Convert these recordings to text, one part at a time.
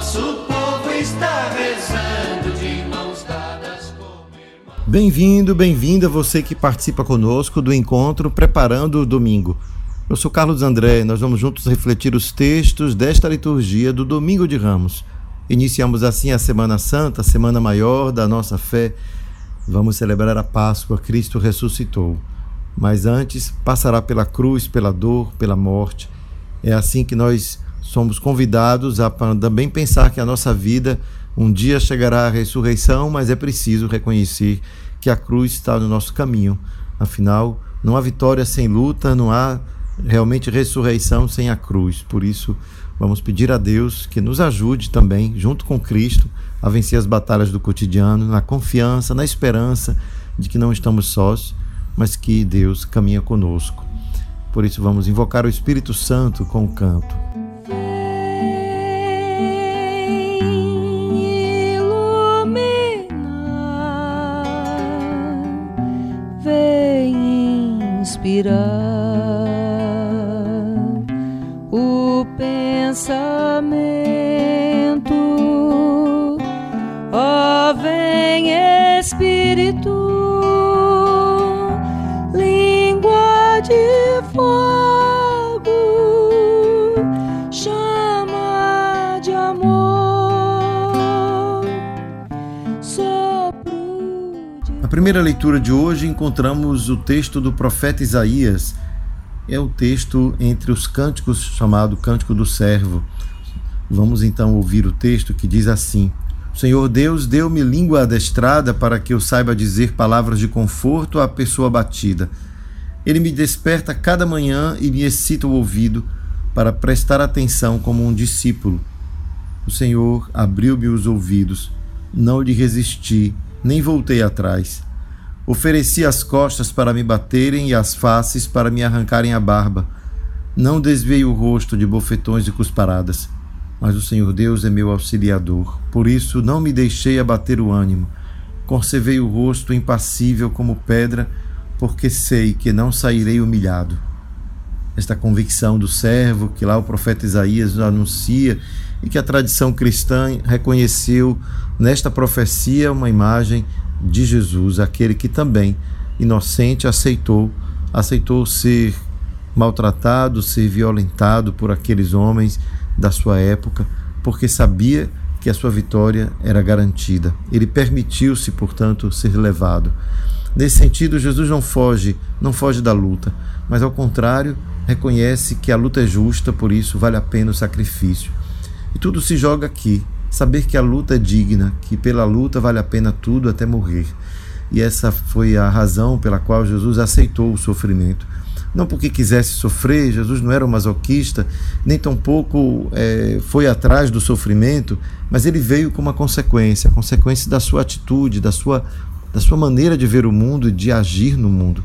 Nosso povo está rezando de mãos dadas como irmãos. Bem-vindo, bem-vinda você que participa conosco do encontro Preparando o Domingo. Eu sou Carlos André, nós vamos juntos refletir os textos desta liturgia do Domingo de Ramos. Iniciamos assim a Semana Santa, a Semana Maior da nossa fé. Vamos celebrar a Páscoa, Cristo ressuscitou. Mas antes, passará pela cruz, pela dor, pela morte. É assim que nós somos convidados a também pensar que a nossa vida um dia chegará à ressurreição, mas é preciso reconhecer que a cruz está no nosso caminho. Afinal, não há vitória sem luta, não há realmente ressurreição sem a cruz. Por isso, vamos pedir a Deus que nos ajude também, junto com Cristo, a vencer as batalhas do cotidiano, na confiança, na esperança de que não estamos sós, mas que Deus caminha conosco. Por isso, vamos invocar o Espírito Santo com o canto. O pensamento. Primeira leitura de hoje encontramos o texto do profeta Isaías. É o texto entre os cânticos chamado Cântico do Servo. Vamos então ouvir o texto que diz assim: Senhor Deus deu-me língua adestrada para que eu saiba dizer palavras de conforto à pessoa abatida. Ele me desperta cada manhã e me excita o ouvido para prestar atenção como um discípulo. O Senhor abriu-me os ouvidos, não lhe resisti, nem voltei atrás. Ofereci as costas para me baterem e as faces para me arrancarem a barba. Não desviei o rosto de bofetões e cusparadas. Mas o Senhor Deus é meu auxiliador. Por isso não me deixei abater o ânimo. Conservei o rosto impassível como pedra, porque sei que não sairei humilhado esta convicção do servo que lá o profeta Isaías anuncia e que a tradição cristã reconheceu nesta profecia uma imagem de Jesus, aquele que também inocente aceitou, aceitou ser maltratado, ser violentado por aqueles homens da sua época, porque sabia que a sua vitória era garantida. Ele permitiu-se, portanto, ser levado. Nesse sentido, Jesus não foge, não foge da luta, mas ao contrário, reconhece que a luta é justa, por isso vale a pena o sacrifício. E tudo se joga aqui, saber que a luta é digna, que pela luta vale a pena tudo até morrer. E essa foi a razão pela qual Jesus aceitou o sofrimento. Não porque quisesse sofrer, Jesus não era um masoquista, nem tampouco é, foi atrás do sofrimento, mas ele veio como uma consequência, a consequência da sua atitude, da sua, da sua maneira de ver o mundo e de agir no mundo.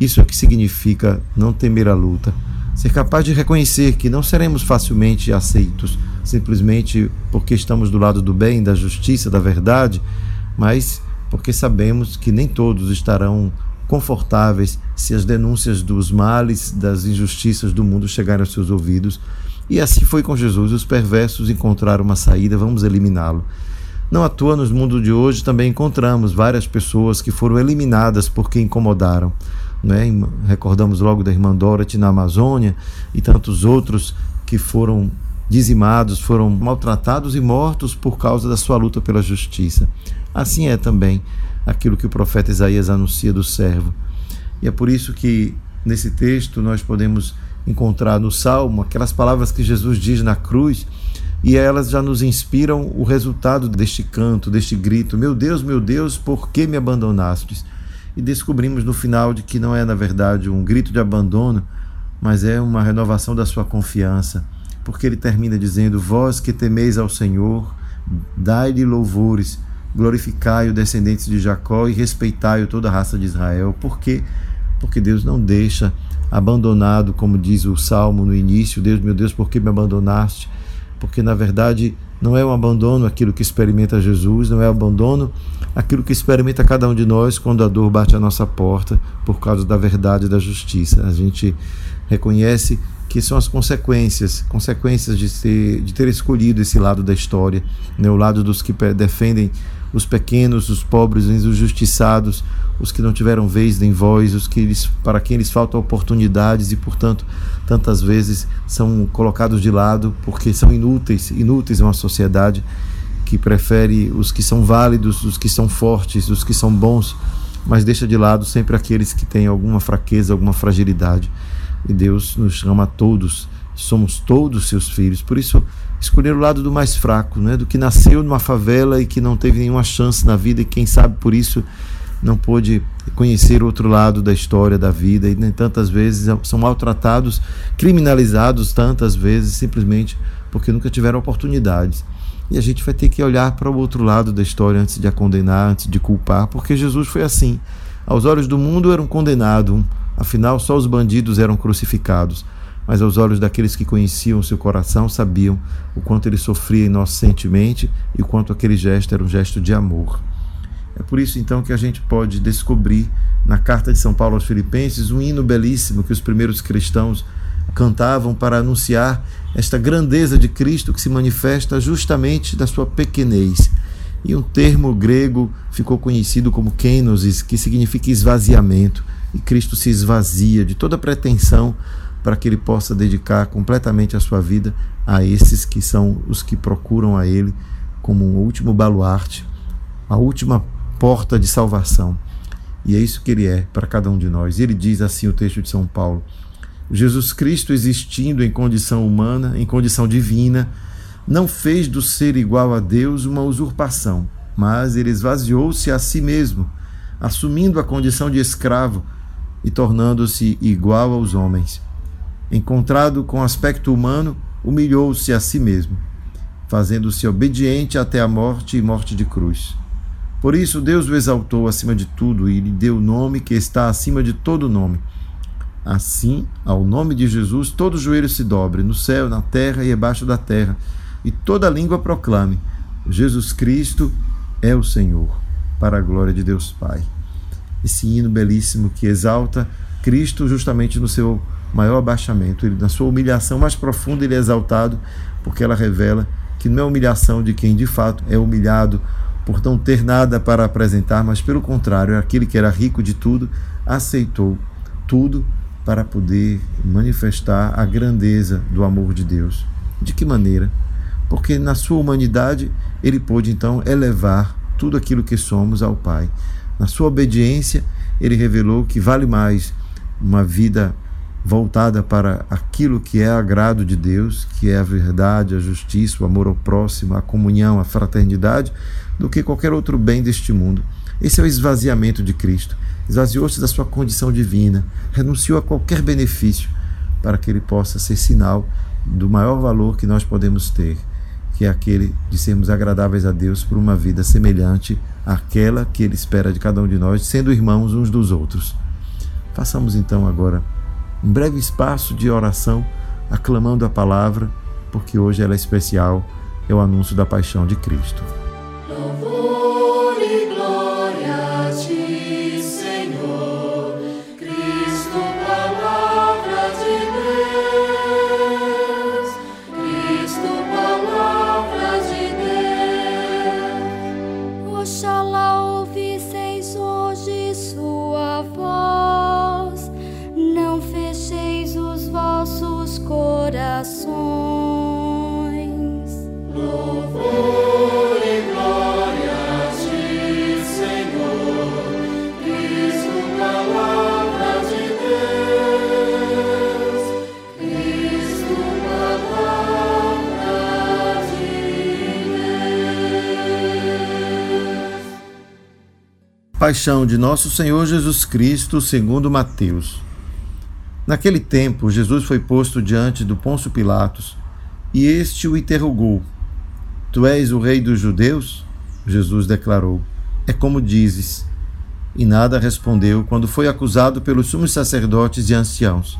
Isso é o que significa não temer a luta. Ser capaz de reconhecer que não seremos facilmente aceitos, simplesmente porque estamos do lado do bem, da justiça, da verdade, mas porque sabemos que nem todos estarão confortáveis se as denúncias dos males, das injustiças do mundo chegarem aos seus ouvidos. E assim foi com Jesus. Os perversos encontraram uma saída, vamos eliminá-lo. Não à toa, no mundo de hoje também encontramos várias pessoas que foram eliminadas porque incomodaram. Né? Recordamos logo da irmã Dorothy na Amazônia e tantos outros que foram dizimados, foram maltratados e mortos por causa da sua luta pela justiça. Assim é também aquilo que o profeta Isaías anuncia do servo. E é por isso que nesse texto nós podemos encontrar no Salmo aquelas palavras que Jesus diz na cruz e elas já nos inspiram o resultado deste canto, deste grito: Meu Deus, meu Deus, por que me abandonastes? E descobrimos no final de que não é, na verdade, um grito de abandono, mas é uma renovação da sua confiança, porque ele termina dizendo: Vós que temeis ao Senhor, Dai-lhe louvores, glorificai o descendentes de Jacó e respeitai toda a raça de Israel. Por quê? Porque Deus não deixa abandonado, como diz o salmo no início: Deus, meu Deus, por que me abandonaste? Porque na verdade não é um abandono aquilo que experimenta Jesus, não é um abandono aquilo que experimenta cada um de nós quando a dor bate à nossa porta por causa da verdade e da justiça. A gente reconhece que são as consequências, consequências de, ser, de ter escolhido esse lado da história, né? o lado dos que defendem os pequenos, os pobres, os injustiçados, os que não tiveram vez nem voz, os que eles, para quem eles faltam oportunidades e, portanto, tantas vezes são colocados de lado porque são inúteis, inúteis em uma sociedade que prefere os que são válidos, os que são fortes, os que são bons, mas deixa de lado sempre aqueles que têm alguma fraqueza, alguma fragilidade. E Deus nos chama a todos, somos todos seus filhos. Por isso, escolher o lado do mais fraco, né? do que nasceu numa favela e que não teve nenhuma chance na vida e quem sabe por isso não pôde conhecer outro lado da história da vida e nem tantas vezes são maltratados, criminalizados tantas vezes simplesmente porque nunca tiveram oportunidades. E a gente vai ter que olhar para o outro lado da história antes de a condenar, antes de culpar, porque Jesus foi assim. Aos olhos do mundo era um condenado, afinal só os bandidos eram crucificados mas aos olhos daqueles que conheciam seu coração sabiam o quanto ele sofria inocentemente e o quanto aquele gesto era um gesto de amor. É por isso então que a gente pode descobrir na carta de São Paulo aos Filipenses um hino belíssimo que os primeiros cristãos cantavam para anunciar esta grandeza de Cristo que se manifesta justamente da sua pequenez. E um termo grego ficou conhecido como kenosis, que significa esvaziamento. E Cristo se esvazia de toda pretensão para que ele possa dedicar completamente a sua vida a esses que são os que procuram a ele como um último baluarte, a última porta de salvação. E é isso que ele é para cada um de nós. Ele diz assim o texto de São Paulo: Jesus Cristo, existindo em condição humana, em condição divina, não fez do ser igual a Deus uma usurpação, mas ele esvaziou-se a si mesmo, assumindo a condição de escravo e tornando-se igual aos homens encontrado com aspecto humano, humilhou-se a si mesmo, fazendo-se obediente até a morte e morte de cruz. Por isso Deus o exaltou acima de tudo e lhe deu o nome que está acima de todo nome. Assim, ao nome de Jesus, todo joelho se dobre, no céu, na terra e abaixo da terra, e toda língua proclame: Jesus Cristo é o Senhor, para a glória de Deus Pai. Esse hino belíssimo que exalta Cristo justamente no seu maior abaixamento. Ele, na sua humilhação mais profunda, ele é exaltado, porque ela revela que não é humilhação de quem de fato é humilhado por não ter nada para apresentar, mas pelo contrário, aquele que era rico de tudo, aceitou tudo para poder manifestar a grandeza do amor de Deus. De que maneira? Porque na sua humanidade ele pôde então elevar tudo aquilo que somos ao Pai. Na sua obediência, ele revelou que vale mais uma vida voltada para aquilo que é agrado de Deus, que é a verdade, a justiça, o amor ao próximo, a comunhão, a fraternidade, do que qualquer outro bem deste mundo. Esse é o esvaziamento de Cristo. Esvaziou-se da sua condição divina, renunciou a qualquer benefício para que ele possa ser sinal do maior valor que nós podemos ter, que é aquele de sermos agradáveis a Deus por uma vida semelhante àquela que ele espera de cada um de nós, sendo irmãos uns dos outros. Façamos então agora um breve espaço de oração, aclamando a palavra, porque hoje ela é especial, é o anúncio da paixão de Cristo. Louvor e Paixão de nosso Senhor Jesus Cristo, segundo Mateus. Naquele tempo, Jesus foi posto diante do Pôncio Pilatos, e este o interrogou: Tu és o rei dos judeus? Jesus declarou: É como dizes. E nada respondeu quando foi acusado pelos sumos sacerdotes e anciãos.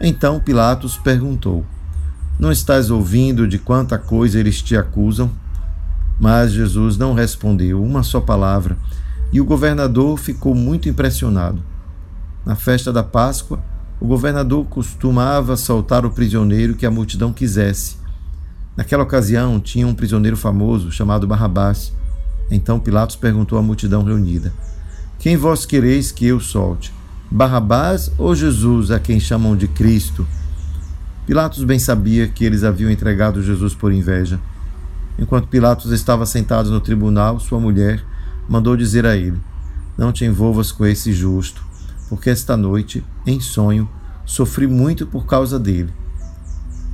Então Pilatos perguntou: Não estás ouvindo de quanta coisa eles te acusam? Mas Jesus não respondeu uma só palavra, e o governador ficou muito impressionado. Na festa da Páscoa, o governador costumava soltar o prisioneiro que a multidão quisesse. Naquela ocasião, tinha um prisioneiro famoso chamado Barrabás. Então Pilatos perguntou à multidão reunida: Quem vós quereis que eu solte? Barrabás ou Jesus, a quem chamam de Cristo? Pilatos bem sabia que eles haviam entregado Jesus por inveja. Enquanto Pilatos estava sentado no tribunal, sua mulher mandou dizer a ele: Não te envolvas com esse justo, porque esta noite, em sonho, sofri muito por causa dele.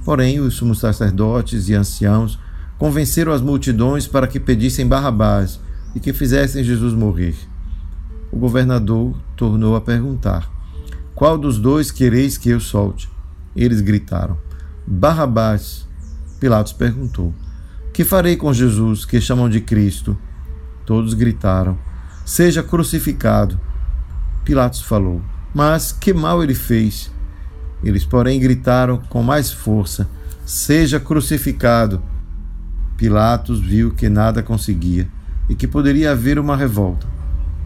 Porém, os sumos sacerdotes e anciãos convenceram as multidões para que pedissem Barrabás e que fizessem Jesus morrer. O governador tornou a perguntar: Qual dos dois quereis que eu solte? Eles gritaram: Barrabás. Pilatos perguntou: que farei com Jesus, que chamam de Cristo? Todos gritaram: Seja crucificado. Pilatos falou: Mas que mal ele fez? Eles, porém, gritaram com mais força: Seja crucificado. Pilatos viu que nada conseguia e que poderia haver uma revolta.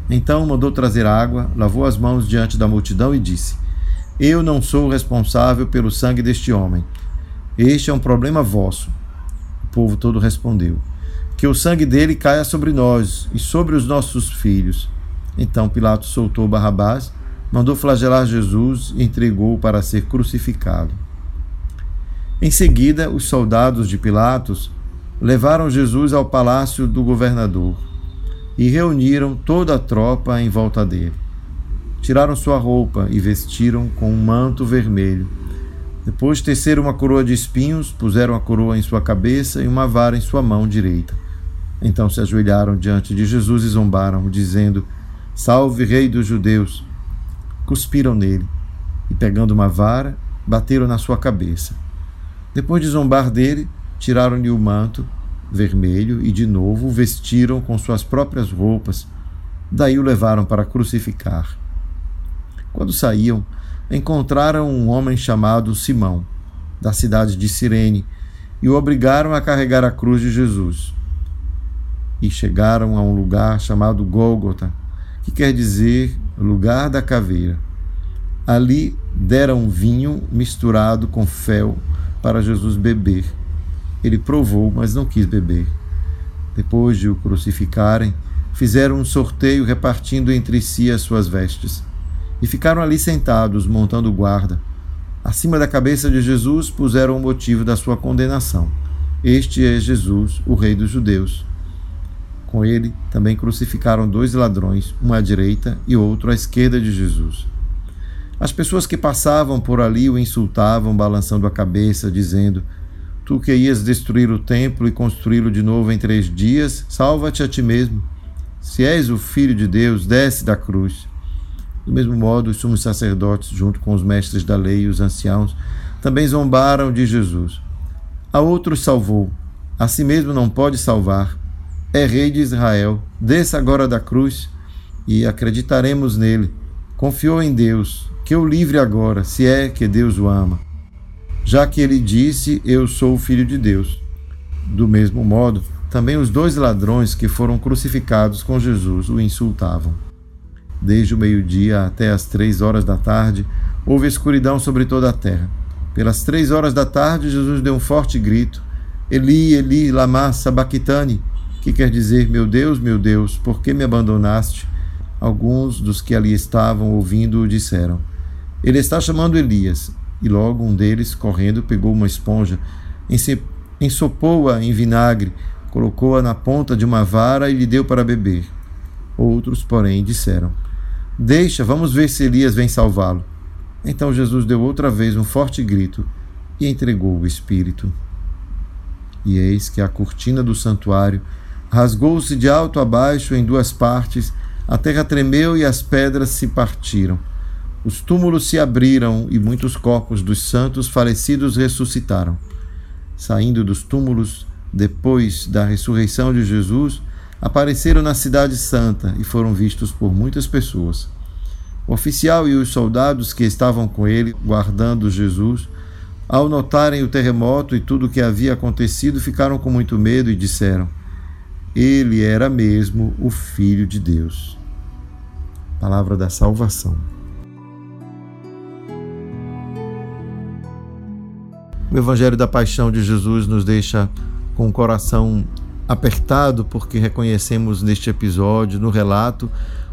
Então mandou trazer água, lavou as mãos diante da multidão e disse: Eu não sou responsável pelo sangue deste homem. Este é um problema vosso povo todo respondeu: Que o sangue dele caia sobre nós e sobre os nossos filhos. Então Pilatos soltou Barrabás, mandou flagelar Jesus e entregou-o para ser crucificado. Em seguida, os soldados de Pilatos levaram Jesus ao palácio do governador e reuniram toda a tropa em volta dele. Tiraram sua roupa e vestiram com um manto vermelho depois teceram uma coroa de espinhos, puseram a coroa em sua cabeça e uma vara em sua mão direita. Então se ajoelharam diante de Jesus e zombaram, dizendo: Salve, Rei dos Judeus! Cuspiram nele e, pegando uma vara, bateram na sua cabeça. Depois de zombar dele, tiraram-lhe o manto vermelho e, de novo, o vestiram com suas próprias roupas. Daí o levaram para crucificar. Quando saíam, encontraram um homem chamado Simão, da cidade de Cirene, e o obrigaram a carregar a cruz de Jesus. E chegaram a um lugar chamado Gólgota, que quer dizer lugar da caveira. Ali deram vinho misturado com fel para Jesus beber. Ele provou, mas não quis beber. Depois de o crucificarem, fizeram um sorteio repartindo entre si as suas vestes e ficaram ali sentados, montando guarda. Acima da cabeça de Jesus puseram o motivo da sua condenação. Este é Jesus, o Rei dos Judeus. Com ele também crucificaram dois ladrões, um à direita e outro à esquerda de Jesus. As pessoas que passavam por ali o insultavam, balançando a cabeça, dizendo: Tu que ias destruir o templo e construí-lo de novo em três dias, salva-te a ti mesmo. Se és o filho de Deus, desce da cruz. Do mesmo modo, os sumos sacerdotes, junto com os mestres da lei e os anciãos, também zombaram de Jesus. A outros salvou, a si mesmo não pode salvar. É rei de Israel, desça agora da cruz e acreditaremos nele. Confiou em Deus, que o livre agora, se é que Deus o ama. Já que ele disse: Eu sou o filho de Deus. Do mesmo modo, também os dois ladrões que foram crucificados com Jesus o insultavam. Desde o meio-dia até as três horas da tarde, houve escuridão sobre toda a terra. Pelas três horas da tarde, Jesus deu um forte grito: Eli, Eli, lama sabachthani, que quer dizer: Meu Deus, meu Deus, por que me abandonaste? Alguns dos que ali estavam ouvindo disseram: Ele está chamando Elias. E logo um deles, correndo, pegou uma esponja, ensopou-a em vinagre, colocou-a na ponta de uma vara e lhe deu para beber. Outros, porém, disseram: Deixa, vamos ver se Elias vem salvá-lo. Então Jesus deu outra vez um forte grito e entregou o Espírito. E eis que a cortina do santuário rasgou-se de alto a baixo em duas partes, a terra tremeu e as pedras se partiram. Os túmulos se abriram e muitos corpos dos santos falecidos ressuscitaram. Saindo dos túmulos, depois da ressurreição de Jesus, apareceram na Cidade Santa e foram vistos por muitas pessoas. O oficial e os soldados que estavam com ele, guardando Jesus, ao notarem o terremoto e tudo o que havia acontecido, ficaram com muito medo e disseram: Ele era mesmo o Filho de Deus. Palavra da salvação. O Evangelho da Paixão de Jesus nos deixa com o coração apertado porque reconhecemos neste episódio, no relato,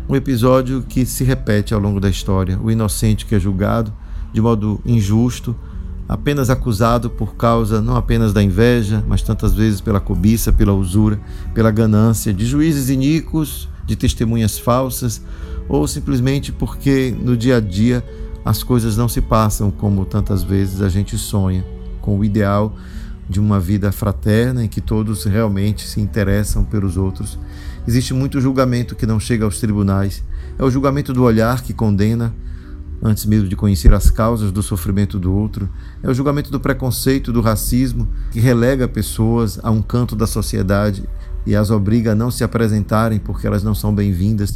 um episódio que se repete ao longo da história. O inocente que é julgado de modo injusto, apenas acusado por causa não apenas da inveja, mas tantas vezes pela cobiça, pela usura, pela ganância, de juízes iníquos, de testemunhas falsas, ou simplesmente porque no dia a dia as coisas não se passam como tantas vezes a gente sonha, com o ideal de uma vida fraterna em que todos realmente se interessam pelos outros. Existe muito julgamento que não chega aos tribunais. É o julgamento do olhar que condena, antes mesmo de conhecer as causas do sofrimento do outro. É o julgamento do preconceito, do racismo, que relega pessoas a um canto da sociedade e as obriga a não se apresentarem porque elas não são bem-vindas.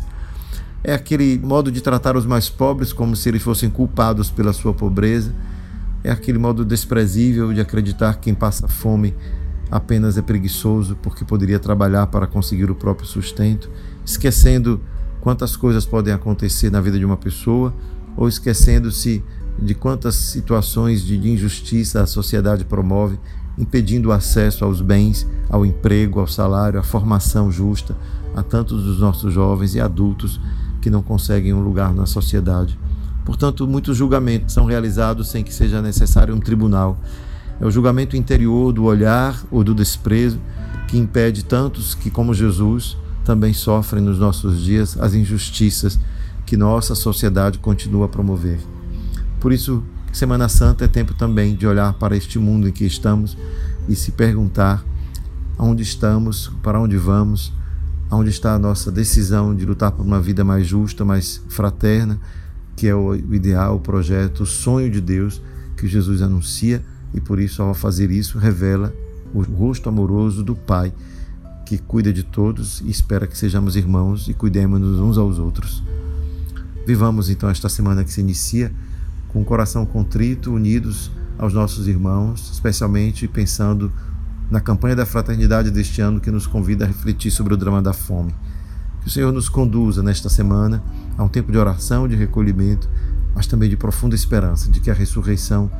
É aquele modo de tratar os mais pobres como se eles fossem culpados pela sua pobreza é aquele modo desprezível de acreditar que quem passa fome apenas é preguiçoso porque poderia trabalhar para conseguir o próprio sustento, esquecendo quantas coisas podem acontecer na vida de uma pessoa ou esquecendo-se de quantas situações de injustiça a sociedade promove, impedindo o acesso aos bens, ao emprego, ao salário, à formação justa a tantos dos nossos jovens e adultos que não conseguem um lugar na sociedade. Portanto, muitos julgamentos são realizados sem que seja necessário um tribunal. É o julgamento interior do olhar ou do desprezo que impede tantos que, como Jesus, também sofrem nos nossos dias as injustiças que nossa sociedade continua a promover. Por isso, Semana Santa é tempo também de olhar para este mundo em que estamos e se perguntar aonde estamos, para onde vamos, aonde está a nossa decisão de lutar por uma vida mais justa, mais fraterna que é o ideal, o projeto, o sonho de Deus que Jesus anuncia e por isso, ao fazer isso, revela o rosto amoroso do Pai que cuida de todos e espera que sejamos irmãos e cuidemos-nos uns aos outros. Vivamos então esta semana que se inicia com o coração contrito, unidos aos nossos irmãos, especialmente pensando na campanha da fraternidade deste ano que nos convida a refletir sobre o drama da fome. Que o Senhor nos conduza nesta semana a um tempo de oração, de recolhimento, mas também de profunda esperança de que a ressurreição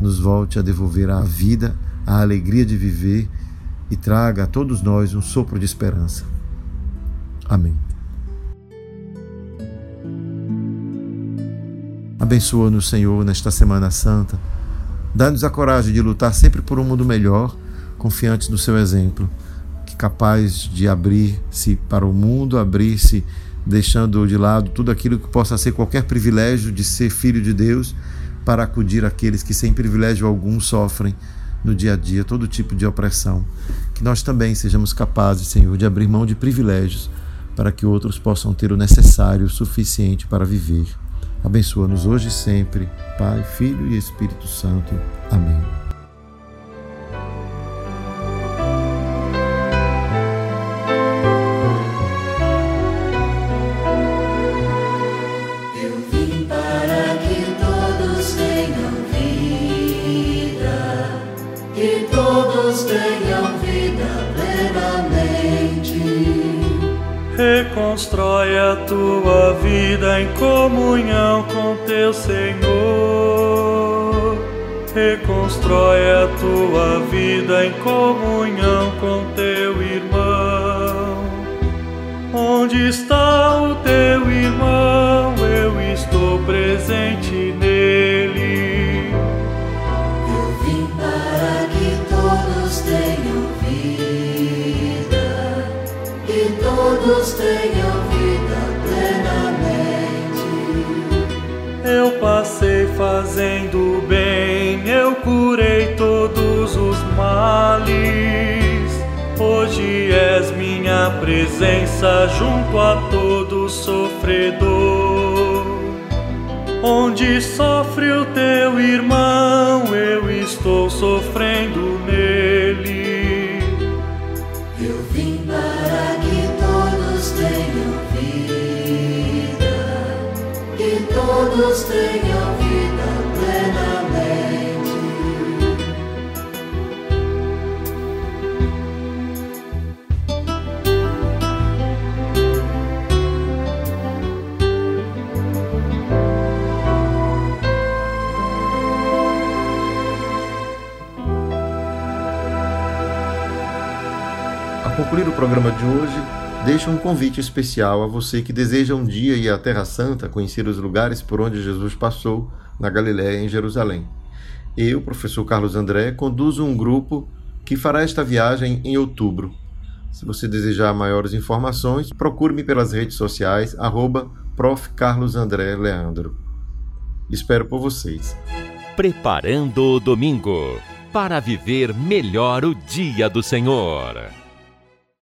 nos volte a devolver a vida, a alegria de viver e traga a todos nós um sopro de esperança. Amém. Abençoa-nos, Senhor, nesta Semana Santa. Dá-nos a coragem de lutar sempre por um mundo melhor, confiantes no seu exemplo capaz de abrir-se para o mundo, abrir-se deixando de lado tudo aquilo que possa ser qualquer privilégio de ser filho de Deus, para acudir aqueles que sem privilégio algum sofrem no dia a dia todo tipo de opressão. Que nós também sejamos capazes, Senhor, de abrir mão de privilégios para que outros possam ter o necessário, o suficiente para viver. Abençoa-nos hoje e sempre, Pai, Filho e Espírito Santo. Amém. Reconstrói a tua vida em comunhão com teu Senhor. Reconstrói a tua vida em comunhão com teu irmão. Onde está o teu irmão? Eu estou presente nele. Todos tenham vida plenamente. Eu passei fazendo bem, eu curei todos os males. Hoje és minha presença junto a todo sofredor. Onde sofre o teu irmão, eu estou sofrendo concluir o programa de hoje, deixo um convite especial a você que deseja um dia ir à Terra Santa, conhecer os lugares por onde Jesus passou na Galiléia em Jerusalém. Eu, professor Carlos André, conduzo um grupo que fará esta viagem em outubro. Se você desejar maiores informações, procure-me pelas redes sociais, arroba. Espero por vocês. Preparando o domingo para viver melhor o dia do Senhor.